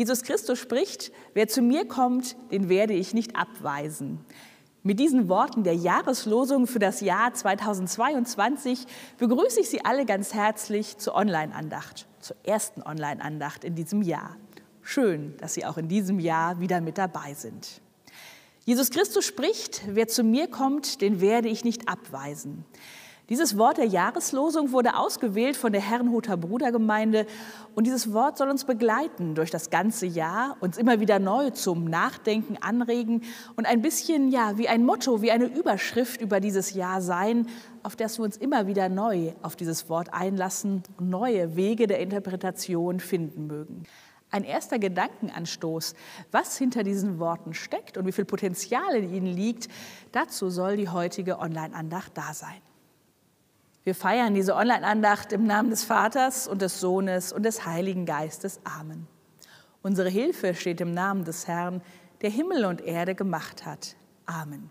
Jesus Christus spricht, wer zu mir kommt, den werde ich nicht abweisen. Mit diesen Worten der Jahreslosung für das Jahr 2022 begrüße ich Sie alle ganz herzlich zur Online-Andacht, zur ersten Online-Andacht in diesem Jahr. Schön, dass Sie auch in diesem Jahr wieder mit dabei sind. Jesus Christus spricht, wer zu mir kommt, den werde ich nicht abweisen. Dieses Wort der Jahreslosung wurde ausgewählt von der Herrenhuter Brudergemeinde und dieses Wort soll uns begleiten durch das ganze Jahr, uns immer wieder neu zum Nachdenken anregen und ein bisschen ja wie ein Motto, wie eine Überschrift über dieses Jahr sein, auf das wir uns immer wieder neu auf dieses Wort einlassen und neue Wege der Interpretation finden mögen. Ein erster Gedankenanstoß, was hinter diesen Worten steckt und wie viel Potenzial in ihnen liegt, dazu soll die heutige Online-Andacht da sein. Wir feiern diese Online-Andacht im Namen des Vaters und des Sohnes und des Heiligen Geistes. Amen. Unsere Hilfe steht im Namen des Herrn, der Himmel und Erde gemacht hat. Amen.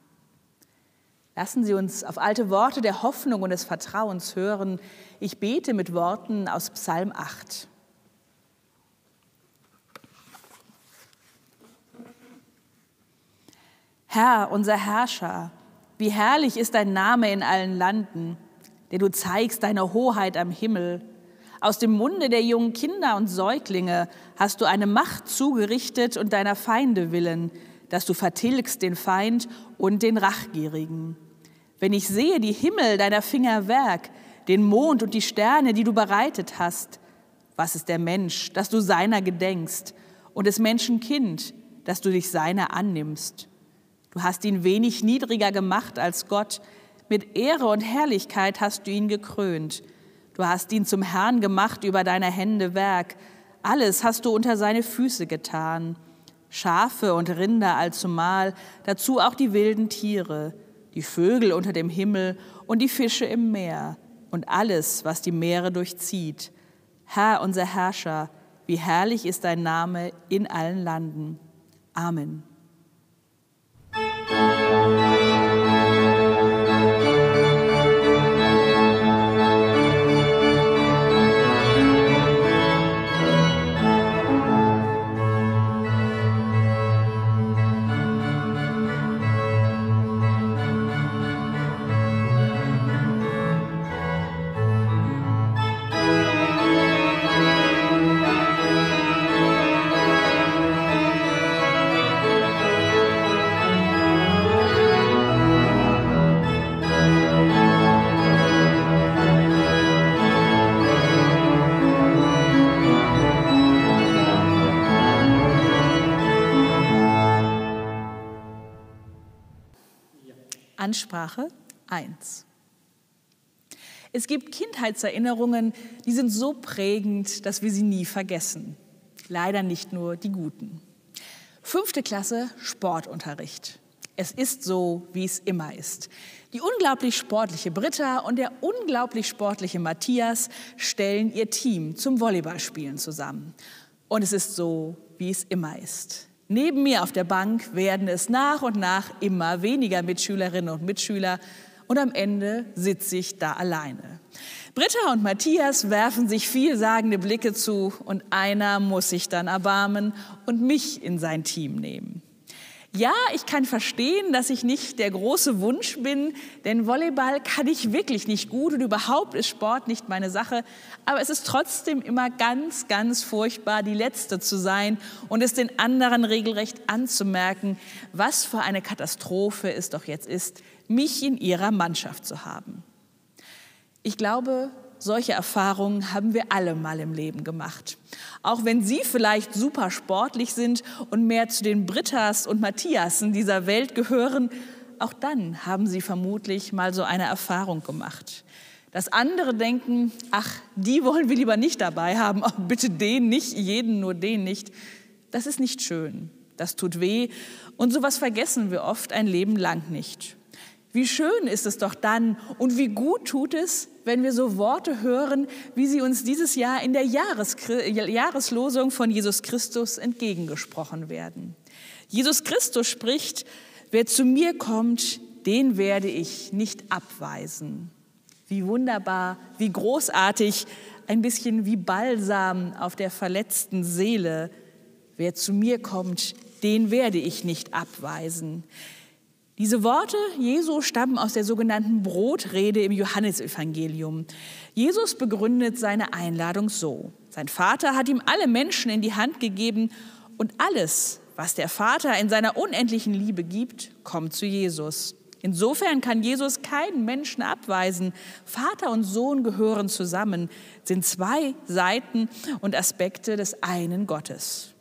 Lassen Sie uns auf alte Worte der Hoffnung und des Vertrauens hören. Ich bete mit Worten aus Psalm 8. Herr, unser Herrscher, wie herrlich ist dein Name in allen Landen der du zeigst deine Hoheit am Himmel. Aus dem Munde der jungen Kinder und Säuglinge hast du eine Macht zugerichtet und deiner Feinde willen, dass du vertilgst den Feind und den Rachgierigen. Wenn ich sehe die Himmel deiner Finger Werk, den Mond und die Sterne, die du bereitet hast, was ist der Mensch, dass du seiner gedenkst, und des Menschen Kind, dass du dich seiner annimmst? Du hast ihn wenig niedriger gemacht als Gott, mit Ehre und Herrlichkeit hast du ihn gekrönt. Du hast ihn zum Herrn gemacht über deine Hände Werk. Alles hast du unter seine Füße getan. Schafe und Rinder allzumal, dazu auch die wilden Tiere, die Vögel unter dem Himmel und die Fische im Meer und alles, was die Meere durchzieht. Herr, unser Herrscher, wie herrlich ist dein Name in allen Landen. Amen. Ansprache 1. Es gibt Kindheitserinnerungen, die sind so prägend, dass wir sie nie vergessen. Leider nicht nur die guten. Fünfte Klasse Sportunterricht. Es ist so, wie es immer ist. Die unglaublich sportliche Britta und der unglaublich sportliche Matthias stellen ihr Team zum Volleyballspielen zusammen. Und es ist so, wie es immer ist. Neben mir auf der Bank werden es nach und nach immer weniger Mitschülerinnen und Mitschüler und am Ende sitze ich da alleine. Britta und Matthias werfen sich vielsagende Blicke zu und einer muss sich dann erbarmen und mich in sein Team nehmen. Ja, ich kann verstehen, dass ich nicht der große Wunsch bin, denn Volleyball kann ich wirklich nicht gut und überhaupt ist Sport nicht meine Sache. Aber es ist trotzdem immer ganz, ganz furchtbar, die Letzte zu sein und es den anderen regelrecht anzumerken, was für eine Katastrophe es doch jetzt ist, mich in ihrer Mannschaft zu haben. Ich glaube, solche Erfahrungen haben wir alle mal im Leben gemacht. Auch wenn Sie vielleicht super sportlich sind und mehr zu den Brittas und Matthiasen dieser Welt gehören, auch dann haben Sie vermutlich mal so eine Erfahrung gemacht. Dass andere denken, ach, die wollen wir lieber nicht dabei haben, oh, bitte den nicht, jeden nur den nicht. Das ist nicht schön, das tut weh und sowas vergessen wir oft ein Leben lang nicht. Wie schön ist es doch dann und wie gut tut es, wenn wir so Worte hören, wie sie uns dieses Jahr in der Jahres Jahreslosung von Jesus Christus entgegengesprochen werden. Jesus Christus spricht, wer zu mir kommt, den werde ich nicht abweisen. Wie wunderbar, wie großartig, ein bisschen wie Balsam auf der verletzten Seele. wer zu mir kommt, den werde ich nicht abweisen. Diese Worte Jesu stammen aus der sogenannten Brotrede im Johannesevangelium. Jesus begründet seine Einladung so. Sein Vater hat ihm alle Menschen in die Hand gegeben und alles, was der Vater in seiner unendlichen Liebe gibt, kommt zu Jesus. Insofern kann Jesus keinen Menschen abweisen. Vater und Sohn gehören zusammen, sind zwei Seiten und Aspekte des einen Gottes.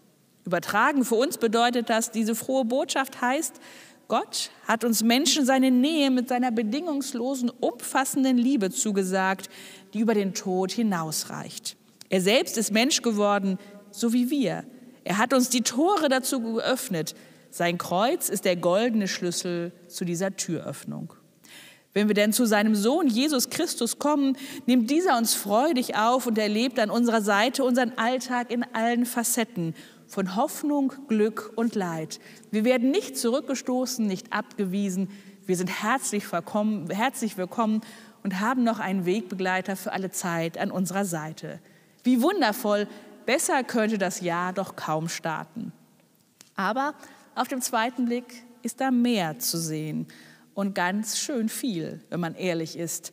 Übertragen für uns bedeutet das, diese frohe Botschaft heißt, Gott hat uns Menschen seine Nähe mit seiner bedingungslosen, umfassenden Liebe zugesagt, die über den Tod hinausreicht. Er selbst ist Mensch geworden, so wie wir. Er hat uns die Tore dazu geöffnet. Sein Kreuz ist der goldene Schlüssel zu dieser Türöffnung. Wenn wir denn zu seinem Sohn Jesus Christus kommen, nimmt dieser uns freudig auf und erlebt an unserer Seite unseren Alltag in allen Facetten von Hoffnung, Glück und Leid. Wir werden nicht zurückgestoßen, nicht abgewiesen. Wir sind herzlich, herzlich willkommen und haben noch einen Wegbegleiter für alle Zeit an unserer Seite. Wie wundervoll, besser könnte das Jahr doch kaum starten. Aber auf dem zweiten Blick ist da mehr zu sehen und ganz schön viel, wenn man ehrlich ist.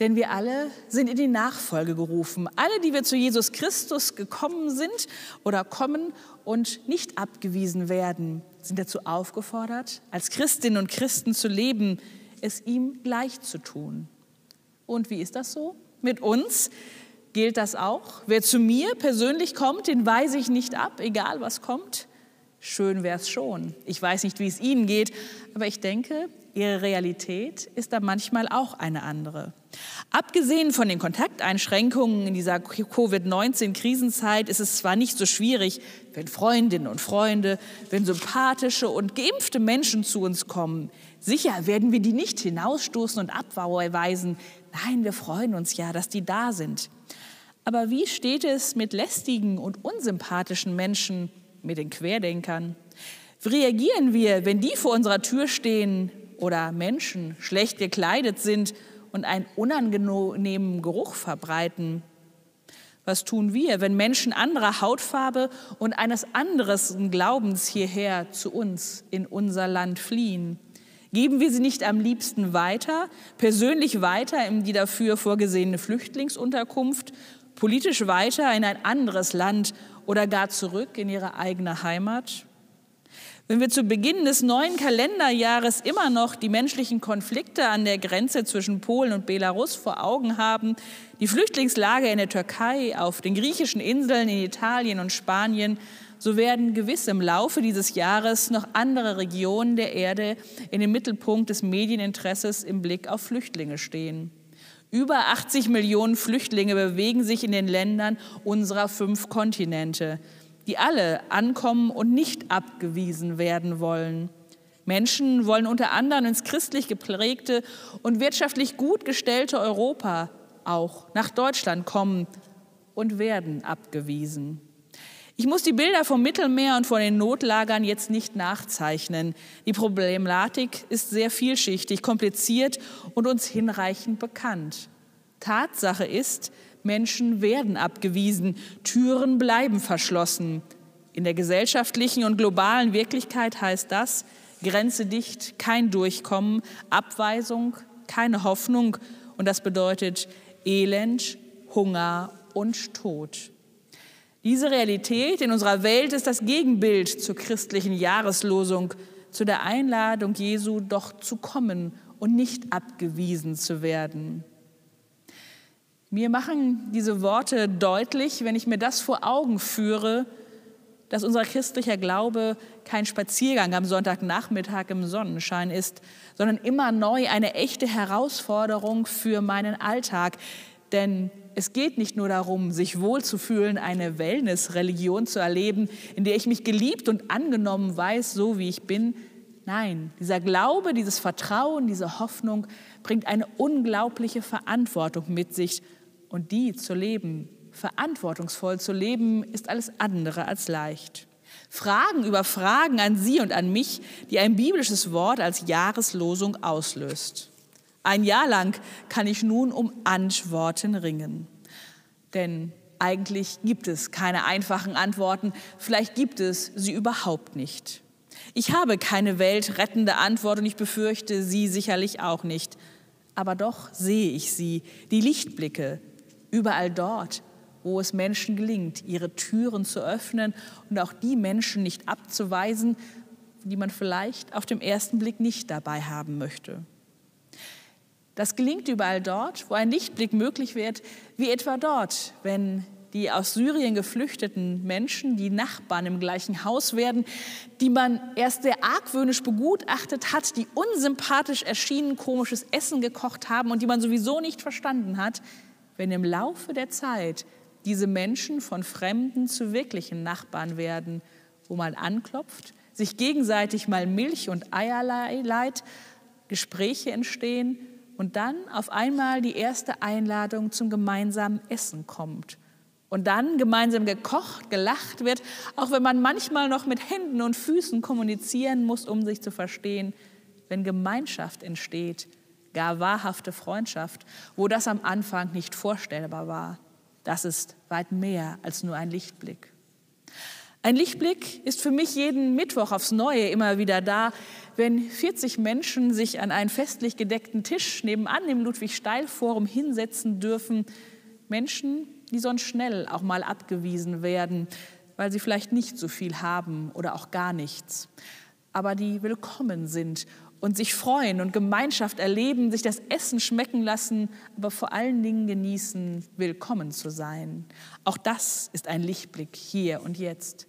Denn wir alle sind in die Nachfolge gerufen. Alle, die wir zu Jesus Christus gekommen sind oder kommen und nicht abgewiesen werden, sind dazu aufgefordert, als Christinnen und Christen zu leben, es ihm gleich zu tun. Und wie ist das so? Mit uns gilt das auch. Wer zu mir persönlich kommt, den weise ich nicht ab, egal was kommt. Schön wäre es schon. Ich weiß nicht, wie es Ihnen geht, aber ich denke, Ihre Realität ist da manchmal auch eine andere. Abgesehen von den Kontakteinschränkungen in dieser Covid-19-Krisenzeit ist es zwar nicht so schwierig, wenn Freundinnen und Freunde, wenn sympathische und geimpfte Menschen zu uns kommen. Sicher werden wir die nicht hinausstoßen und abweisen. Nein, wir freuen uns ja, dass die da sind. Aber wie steht es mit lästigen und unsympathischen Menschen, mit den Querdenkern? Wie reagieren wir, wenn die vor unserer Tür stehen oder Menschen schlecht gekleidet sind und einen unangenehmen Geruch verbreiten. Was tun wir, wenn Menschen anderer Hautfarbe und eines anderen Glaubens hierher zu uns in unser Land fliehen? Geben wir sie nicht am liebsten weiter, persönlich weiter in die dafür vorgesehene Flüchtlingsunterkunft, politisch weiter in ein anderes Land oder gar zurück in ihre eigene Heimat? Wenn wir zu Beginn des neuen Kalenderjahres immer noch die menschlichen Konflikte an der Grenze zwischen Polen und Belarus vor Augen haben, die Flüchtlingslage in der Türkei, auf den griechischen Inseln, in Italien und Spanien, so werden gewiss im Laufe dieses Jahres noch andere Regionen der Erde in den Mittelpunkt des Medieninteresses im Blick auf Flüchtlinge stehen. Über 80 Millionen Flüchtlinge bewegen sich in den Ländern unserer fünf Kontinente die alle ankommen und nicht abgewiesen werden wollen. Menschen wollen unter anderem ins christlich geprägte und wirtschaftlich gut gestellte Europa auch nach Deutschland kommen und werden abgewiesen. Ich muss die Bilder vom Mittelmeer und von den Notlagern jetzt nicht nachzeichnen. Die Problematik ist sehr vielschichtig, kompliziert und uns hinreichend bekannt. Tatsache ist, Menschen werden abgewiesen, Türen bleiben verschlossen. In der gesellschaftlichen und globalen Wirklichkeit heißt das Grenze dicht, kein Durchkommen, Abweisung, keine Hoffnung und das bedeutet Elend, Hunger und Tod. Diese Realität in unserer Welt ist das Gegenbild zur christlichen Jahreslosung, zu der Einladung Jesu, doch zu kommen und nicht abgewiesen zu werden. Mir machen diese Worte deutlich, wenn ich mir das vor Augen führe, dass unser christlicher Glaube kein Spaziergang am Sonntagnachmittag im Sonnenschein ist, sondern immer neu eine echte Herausforderung für meinen Alltag. Denn es geht nicht nur darum, sich wohlzufühlen, eine Wellness-Religion zu erleben, in der ich mich geliebt und angenommen weiß, so wie ich bin. Nein, dieser Glaube, dieses Vertrauen, diese Hoffnung bringt eine unglaubliche Verantwortung mit sich und die zu leben, verantwortungsvoll zu leben, ist alles andere als leicht. Fragen über Fragen an Sie und an mich, die ein biblisches Wort als Jahreslosung auslöst. Ein Jahr lang kann ich nun um Antworten ringen. Denn Eigentlich gibt es keine einfachen Antworten, vielleicht gibt es sie überhaupt nicht. Ich habe keine weltrettende Antwort und ich befürchte sie sicherlich auch nicht. Aber doch sehe ich sie, die Lichtblicke, überall dort, wo es Menschen gelingt, ihre Türen zu öffnen und auch die Menschen nicht abzuweisen, die man vielleicht auf dem ersten Blick nicht dabei haben möchte. Das gelingt überall dort, wo ein Lichtblick möglich wird, wie etwa dort, wenn die aus Syrien geflüchteten Menschen, die Nachbarn im gleichen Haus werden, die man erst sehr argwöhnisch begutachtet hat, die unsympathisch erschienen komisches Essen gekocht haben und die man sowieso nicht verstanden hat, wenn im Laufe der Zeit diese Menschen von Fremden zu wirklichen Nachbarn werden, wo man anklopft, sich gegenseitig mal Milch und Eier leiht, Gespräche entstehen und dann auf einmal die erste Einladung zum gemeinsamen Essen kommt. Und dann gemeinsam gekocht, gelacht wird, auch wenn man manchmal noch mit Händen und Füßen kommunizieren muss, um sich zu verstehen, wenn Gemeinschaft entsteht, gar wahrhafte Freundschaft, wo das am Anfang nicht vorstellbar war. Das ist weit mehr als nur ein Lichtblick. Ein Lichtblick ist für mich jeden Mittwoch aufs Neue immer wieder da, wenn 40 Menschen sich an einen festlich gedeckten Tisch nebenan im Ludwig-Steil-Forum hinsetzen dürfen. Menschen, die sonst schnell auch mal abgewiesen werden, weil sie vielleicht nicht so viel haben oder auch gar nichts, aber die willkommen sind und sich freuen und Gemeinschaft erleben, sich das Essen schmecken lassen, aber vor allen Dingen genießen, willkommen zu sein. Auch das ist ein Lichtblick hier und jetzt.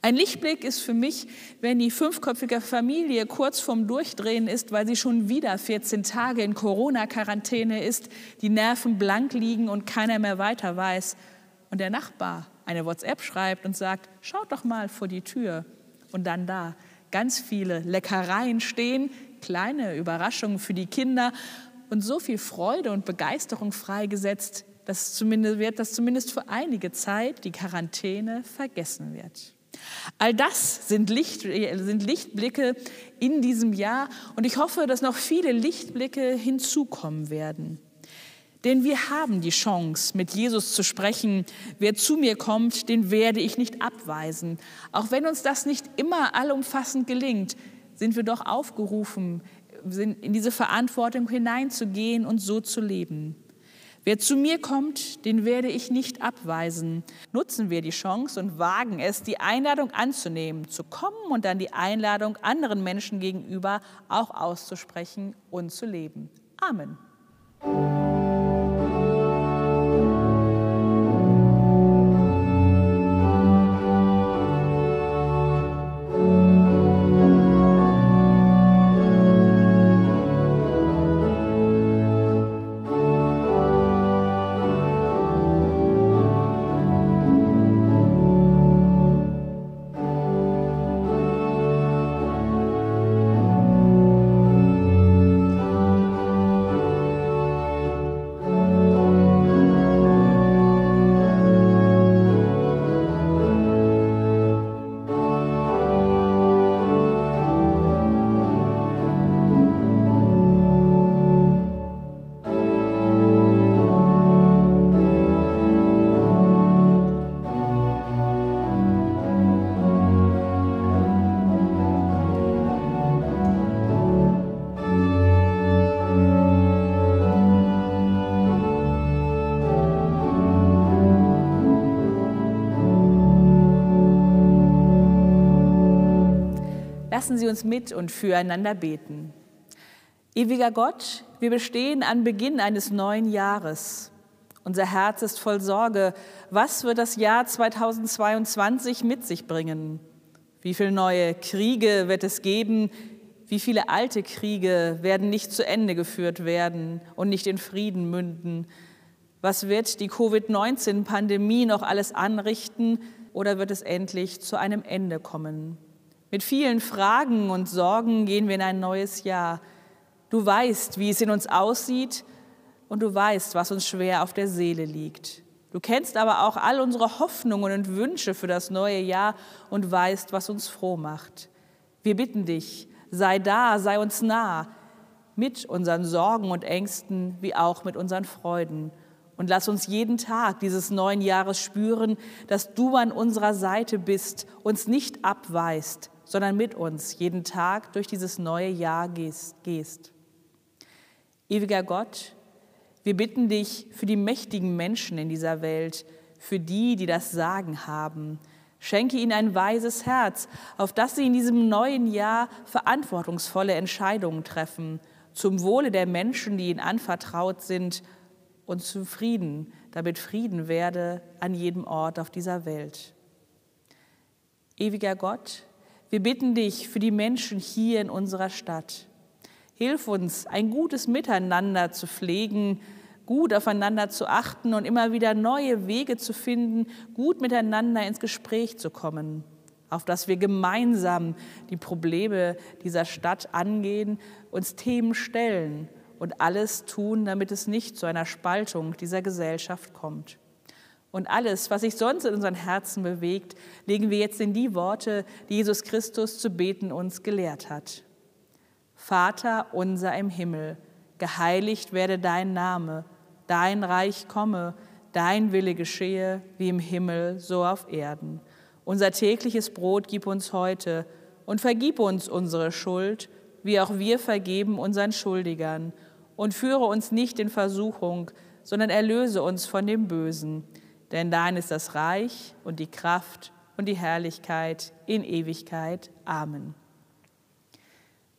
Ein Lichtblick ist für mich, wenn die fünfköpfige Familie kurz vorm Durchdrehen ist, weil sie schon wieder 14 Tage in Corona-Quarantäne ist, die Nerven blank liegen und keiner mehr weiter weiß. Und der Nachbar eine WhatsApp schreibt und sagt, schaut doch mal vor die Tür. Und dann da ganz viele Leckereien stehen, kleine Überraschungen für die Kinder und so viel Freude und Begeisterung freigesetzt, dass zumindest wird, dass zumindest für einige Zeit die Quarantäne vergessen wird. All das sind, Licht, sind Lichtblicke in diesem Jahr und ich hoffe, dass noch viele Lichtblicke hinzukommen werden. Denn wir haben die Chance, mit Jesus zu sprechen. Wer zu mir kommt, den werde ich nicht abweisen. Auch wenn uns das nicht immer allumfassend gelingt, sind wir doch aufgerufen, in diese Verantwortung hineinzugehen und so zu leben. Wer zu mir kommt, den werde ich nicht abweisen. Nutzen wir die Chance und wagen es, die Einladung anzunehmen, zu kommen und dann die Einladung anderen Menschen gegenüber auch auszusprechen und zu leben. Amen. Lassen Sie uns mit und füreinander beten. Ewiger Gott, wir bestehen an Beginn eines neuen Jahres. Unser Herz ist voll Sorge. Was wird das Jahr 2022 mit sich bringen? Wie viele neue Kriege wird es geben? Wie viele alte Kriege werden nicht zu Ende geführt werden und nicht in Frieden münden? Was wird die Covid-19-Pandemie noch alles anrichten oder wird es endlich zu einem Ende kommen? Mit vielen Fragen und Sorgen gehen wir in ein neues Jahr. Du weißt, wie es in uns aussieht und du weißt, was uns schwer auf der Seele liegt. Du kennst aber auch all unsere Hoffnungen und Wünsche für das neue Jahr und weißt, was uns froh macht. Wir bitten dich, sei da, sei uns nah, mit unseren Sorgen und Ängsten wie auch mit unseren Freuden. Und lass uns jeden Tag dieses neuen Jahres spüren, dass du an unserer Seite bist, uns nicht abweist, sondern mit uns jeden Tag durch dieses neue Jahr gehst. Ewiger Gott, wir bitten dich für die mächtigen Menschen in dieser Welt, für die, die das Sagen haben. Schenke ihnen ein weises Herz, auf das sie in diesem neuen Jahr verantwortungsvolle Entscheidungen treffen, zum Wohle der Menschen, die ihnen anvertraut sind, und zum Frieden, damit Frieden werde an jedem Ort auf dieser Welt. Ewiger Gott, wir bitten dich für die Menschen hier in unserer Stadt. Hilf uns, ein gutes Miteinander zu pflegen, gut aufeinander zu achten und immer wieder neue Wege zu finden, gut miteinander ins Gespräch zu kommen, auf dass wir gemeinsam die Probleme dieser Stadt angehen, uns Themen stellen und alles tun, damit es nicht zu einer Spaltung dieser Gesellschaft kommt. Und alles, was sich sonst in unseren Herzen bewegt, legen wir jetzt in die Worte, die Jesus Christus zu beten uns gelehrt hat. Vater unser im Himmel, geheiligt werde dein Name, dein Reich komme, dein Wille geschehe, wie im Himmel, so auf Erden. Unser tägliches Brot gib uns heute und vergib uns unsere Schuld, wie auch wir vergeben unseren Schuldigern. Und führe uns nicht in Versuchung, sondern erlöse uns von dem Bösen. Denn dein ist das Reich und die Kraft und die Herrlichkeit in Ewigkeit. Amen.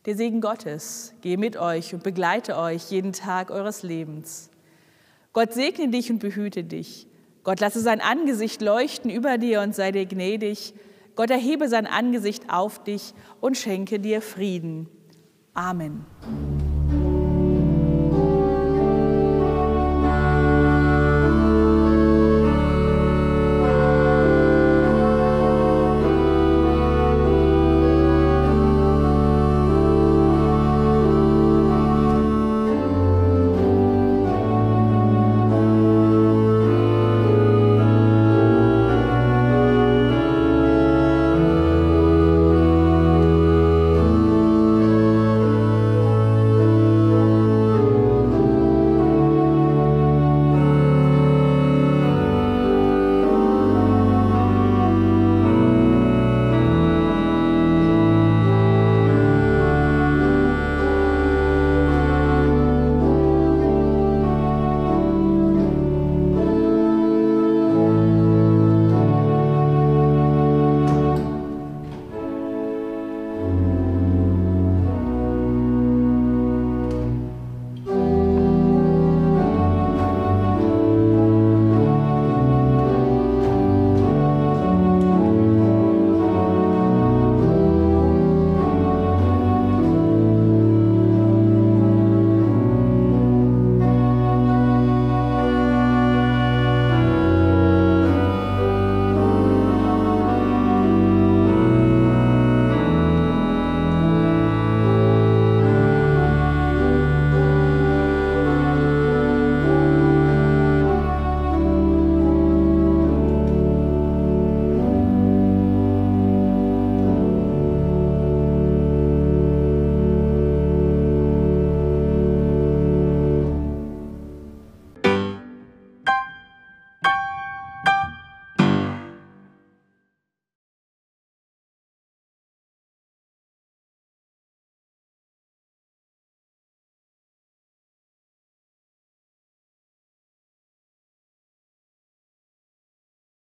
Der Segen Gottes gehe mit euch und begleite euch jeden Tag eures Lebens. Gott segne dich und behüte dich. Gott lasse sein Angesicht leuchten über dir und sei dir gnädig. Gott erhebe sein Angesicht auf dich und schenke dir Frieden. Amen.